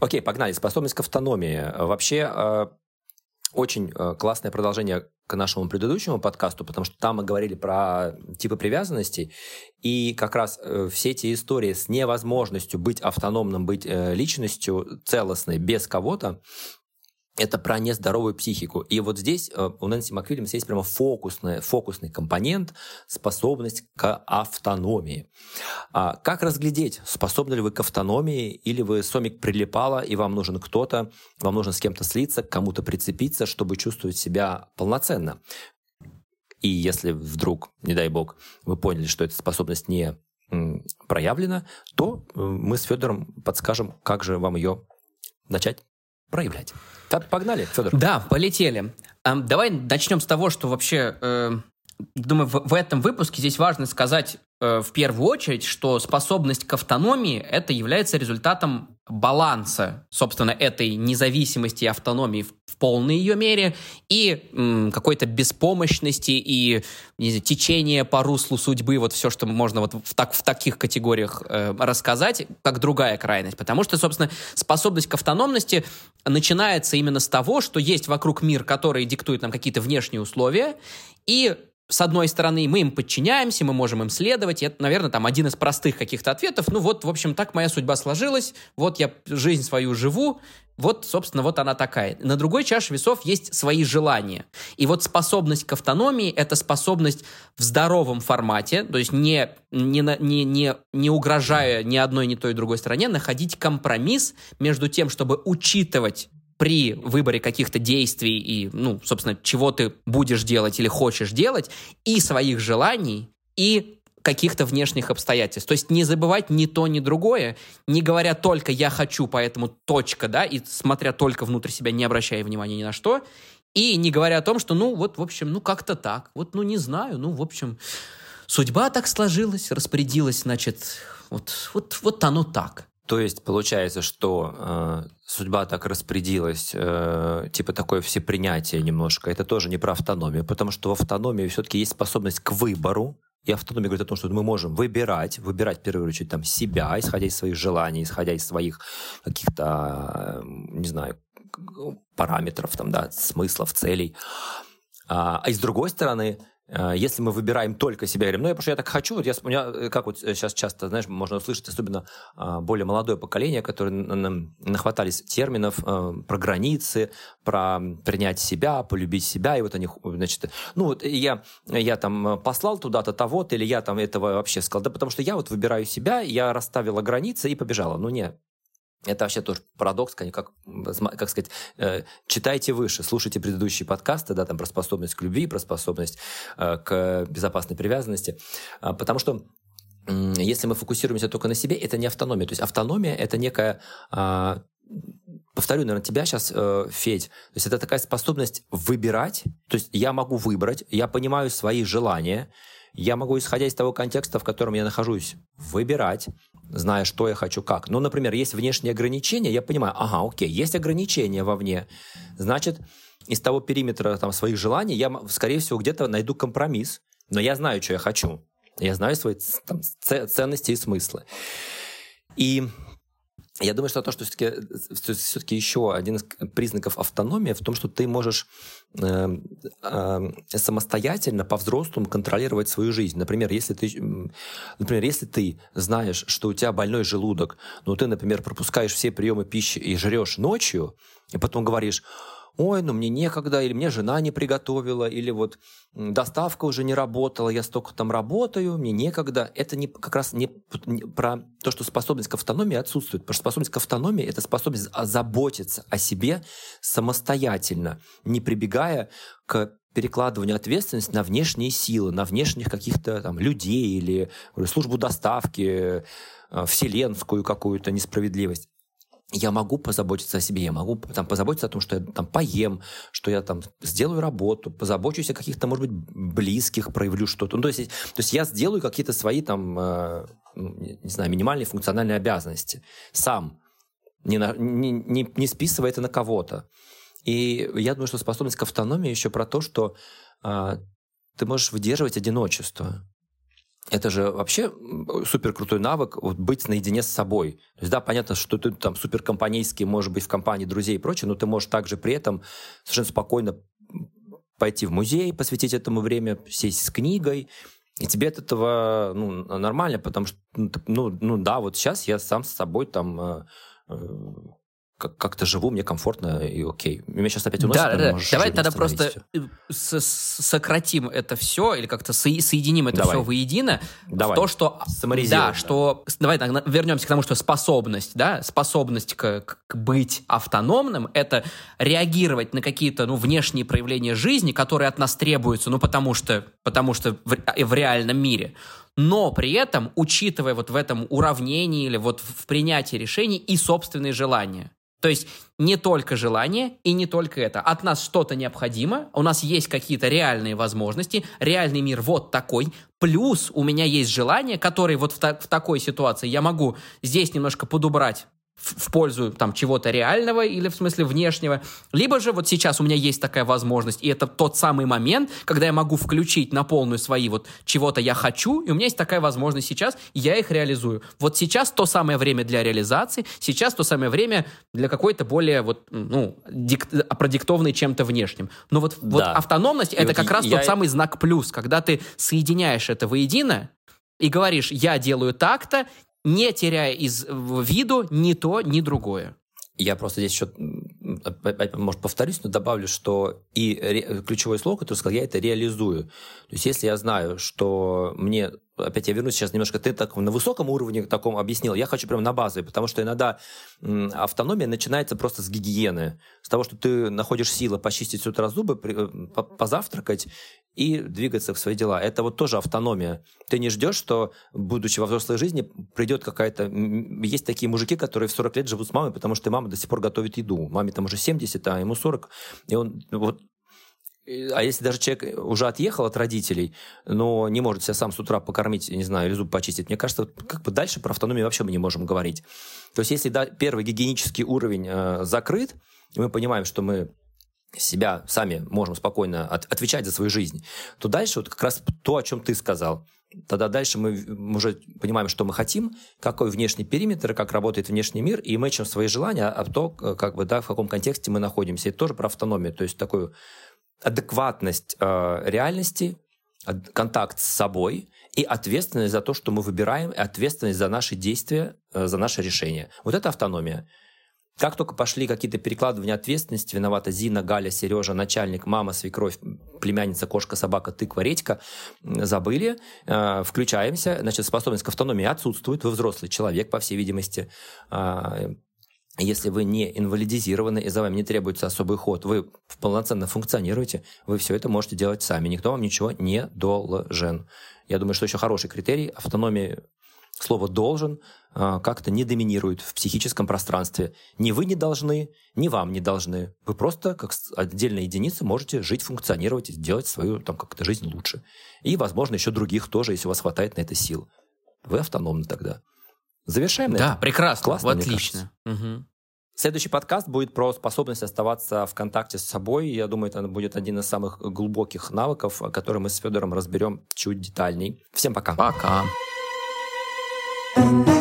Окей, погнали. Способность к автономии. Вообще, э, очень э, классное продолжение к нашему предыдущему подкасту, потому что там мы говорили про типы привязанностей, и как раз э, все эти истории с невозможностью быть автономным, быть личностью целостной без кого-то, это про нездоровую психику. И вот здесь э, у Нэнси МакВильямс есть прямо фокусный, фокусный компонент, способность к автономии. А как разглядеть, способны ли вы к автономии, или вы сомик прилипала, и вам нужен кто-то, вам нужно с кем-то слиться, к кому-то прицепиться, чтобы чувствовать себя полноценно. И если вдруг, не дай бог, вы поняли, что эта способность не проявлена, то э, мы с Федором подскажем, как же вам ее начать проявлять. Так, погнали, Федор. Да, полетели. Эм, давай начнем с того, что вообще, э, думаю, в, в этом выпуске здесь важно сказать э, в первую очередь, что способность к автономии это является результатом баланса, собственно, этой независимости и автономии в, полной ее мере и какой-то беспомощности и не знаю, течения по руслу судьбы, вот все, что можно вот в, так, в таких категориях э, рассказать, как другая крайность. Потому что, собственно, способность к автономности начинается именно с того, что есть вокруг мир, который диктует нам какие-то внешние условия, и с одной стороны, мы им подчиняемся, мы можем им следовать, и это, наверное, там один из простых каких-то ответов. Ну вот, в общем, так моя судьба сложилась, вот я жизнь свою живу, вот, собственно, вот она такая. На другой чаше весов есть свои желания. И вот способность к автономии — это способность в здоровом формате, то есть не, не, не, не, не угрожая ни одной, ни той, ни другой стороне, находить компромисс между тем, чтобы учитывать при выборе каких-то действий и, ну, собственно, чего ты будешь делать или хочешь делать, и своих желаний, и каких-то внешних обстоятельств. То есть не забывать ни то, ни другое, не говоря только «я хочу, поэтому точка», да, и смотря только внутрь себя, не обращая внимания ни на что, и не говоря о том, что, ну, вот, в общем, ну, как-то так, вот, ну, не знаю, ну, в общем, судьба так сложилась, распорядилась, значит, вот, вот, вот оно так. То есть получается, что э, судьба так распорядилась, э, типа такое всепринятие немножко, это тоже не про автономию, потому что в автономии все-таки есть способность к выбору, и автономия говорит о том, что мы можем выбирать, выбирать в первую очередь там себя, исходя из своих желаний, исходя из своих каких-то, не знаю, параметров, там, да, смыслов, целей. А, а с другой стороны, Э, если мы выбираем только себя, говорим, ну, я, потому что я так хочу, вот я, меня, э, как вот сейчас часто, знаешь, можно услышать, особенно более молодое поколение, которое нахватались терминов э, про границы, про принять себя, полюбить себя, и вот они, значит, ну, вот я, я там послал туда-то того-то, или я там этого вообще сказал, да потому что я вот выбираю себя, я расставила границы и побежала. Ну, нет, это вообще тоже парадокс, как, как сказать, э, читайте выше, слушайте предыдущие подкасты, да, там про способность к любви, про способность э, к безопасной привязанности, э, потому что если мы фокусируемся только на себе, это не автономия. То есть автономия — это некая а, повторю, наверное, тебя сейчас, э, Федь, то есть это такая способность выбирать, то есть я могу выбрать, я понимаю свои желания, я могу, исходя из того контекста, в котором я нахожусь, выбирать, зная, что я хочу, как. Ну, например, есть внешние ограничения, я понимаю, ага, окей, есть ограничения вовне, значит, из того периметра там, своих желаний я, скорее всего, где-то найду компромисс, но я знаю, что я хочу. Я знаю свои там, ценности и смыслы. И я думаю, что то, что все-таки, все-таки еще один из признаков автономии в том, что ты можешь э, э, самостоятельно по-взрослому контролировать свою жизнь. Например, если ты, например, если ты знаешь, что у тебя больной желудок, но ты, например, пропускаешь все приемы пищи и жрешь ночью, и потом говоришь, ой, ну мне некогда, или мне жена не приготовила, или вот доставка уже не работала, я столько там работаю, мне некогда. Это не, как раз не, не про то, что способность к автономии отсутствует. Потому что способность к автономии – это способность заботиться о себе самостоятельно, не прибегая к перекладыванию ответственности на внешние силы, на внешних каких-то там людей или службу доставки, э, вселенскую какую-то несправедливость я могу позаботиться о себе, я могу там, позаботиться о том, что я там поем, что я там сделаю работу, позабочусь о каких-то, может быть, близких, проявлю что-то. Ну, то, есть, то есть я сделаю какие-то свои там, э, не знаю, минимальные функциональные обязанности сам, не, на, не, не, не списывая это на кого-то. И я думаю, что способность к автономии еще про то, что э, ты можешь выдерживать одиночество. Это же вообще супер крутой навык вот, быть наедине с собой. То есть, да, понятно, что ты там суперкомпанейский, может быть, в компании друзей и прочее, но ты можешь также при этом совершенно спокойно пойти в музей, посвятить этому время, сесть с книгой, и тебе от этого ну, нормально, потому что, ну, ну, ну да, вот сейчас я сам с собой там э, э, как-то живу, мне комфортно и окей. Меня сейчас опять уносит. Да, да, да. Давай тогда просто э, сократим это все или как-то со соединим это давай. все воедино давай. в то, что... Да, что... Давай так, вернемся к тому, что способность, да, способность к, к быть автономным — это реагировать на какие-то, ну, внешние проявления жизни, которые от нас требуются, ну, потому что, потому что в, в реальном мире но при этом, учитывая вот в этом уравнении или вот в принятии решений и собственные желания. То есть не только желание и не только это. От нас что-то необходимо, у нас есть какие-то реальные возможности, реальный мир вот такой, плюс у меня есть желание, которое вот в, та- в такой ситуации я могу здесь немножко подубрать в пользу там чего-то реального или в смысле внешнего, либо же вот сейчас у меня есть такая возможность, и это тот самый момент, когда я могу включить на полную свои вот чего-то я хочу, и у меня есть такая возможность сейчас, и я их реализую. Вот сейчас то самое время для реализации, сейчас то самое время для какой-то более вот, ну, дик, продиктованной чем-то внешним. Но вот, да. вот автономность это вот как раз я... тот самый знак плюс, когда ты соединяешь это воедино, и говоришь, я делаю так-то, не теряя из виду ни то, ни другое. Я просто здесь еще, может, повторюсь, но добавлю, что и ключевое слово, которое сказал, я это реализую. То есть, если я знаю, что мне опять я вернусь сейчас немножко, ты так на высоком уровне таком объяснил, я хочу прямо на базовый, потому что иногда автономия начинается просто с гигиены, с того, что ты находишь силы почистить с утра зубы, э, позавтракать и двигаться в свои дела. Это вот тоже автономия. Ты не ждешь, что, будучи во взрослой жизни, придет какая-то... Есть такие мужики, которые в 40 лет живут с мамой, потому что мама до сих пор готовит еду. Маме там уже 70, а ему 40. И он вот а если даже человек уже отъехал от родителей, но не может себя сам с утра покормить, не знаю, или зуб почистить, мне кажется, как бы дальше про автономию вообще мы не можем говорить. То есть если да, первый гигиенический уровень э, закрыт, и мы понимаем, что мы себя сами можем спокойно от, отвечать за свою жизнь, то дальше вот как раз то, о чем ты сказал. Тогда дальше мы уже понимаем, что мы хотим, какой внешний периметр, как работает внешний мир, и мэчим свои желания, а то, как бы, да, в каком контексте мы находимся. Это тоже про автономию, то есть такую адекватность э, реальности, контакт с собой и ответственность за то, что мы выбираем, и ответственность за наши действия, э, за наши решения. Вот это автономия. Как только пошли какие-то перекладывания ответственности, виновата Зина, Галя, Сережа, начальник, мама, свекровь, племянница, кошка, собака, тыква, редька, забыли, э, включаемся, значит, способность к автономии отсутствует, вы взрослый человек, по всей видимости, э, если вы не инвалидизированы и за вами не требуется особый ход, вы полноценно функционируете, вы все это можете делать сами. Никто вам ничего не должен. Я думаю, что еще хороший критерий автономии слово «должен» а, как-то не доминирует в психическом пространстве. Ни вы не должны, ни вам не должны. Вы просто, как отдельная единица, можете жить, функционировать и сделать свою там как-то жизнь лучше. И, возможно, еще других тоже, если у вас хватает на это сил. Вы автономны тогда. Завершаем на Да, этом? прекрасно. Классно, отлично. Угу. Следующий подкаст будет про способность оставаться в контакте с собой. Я думаю, это будет один из самых глубоких навыков, который мы с Федором разберем чуть детальней. Всем пока. Пока. and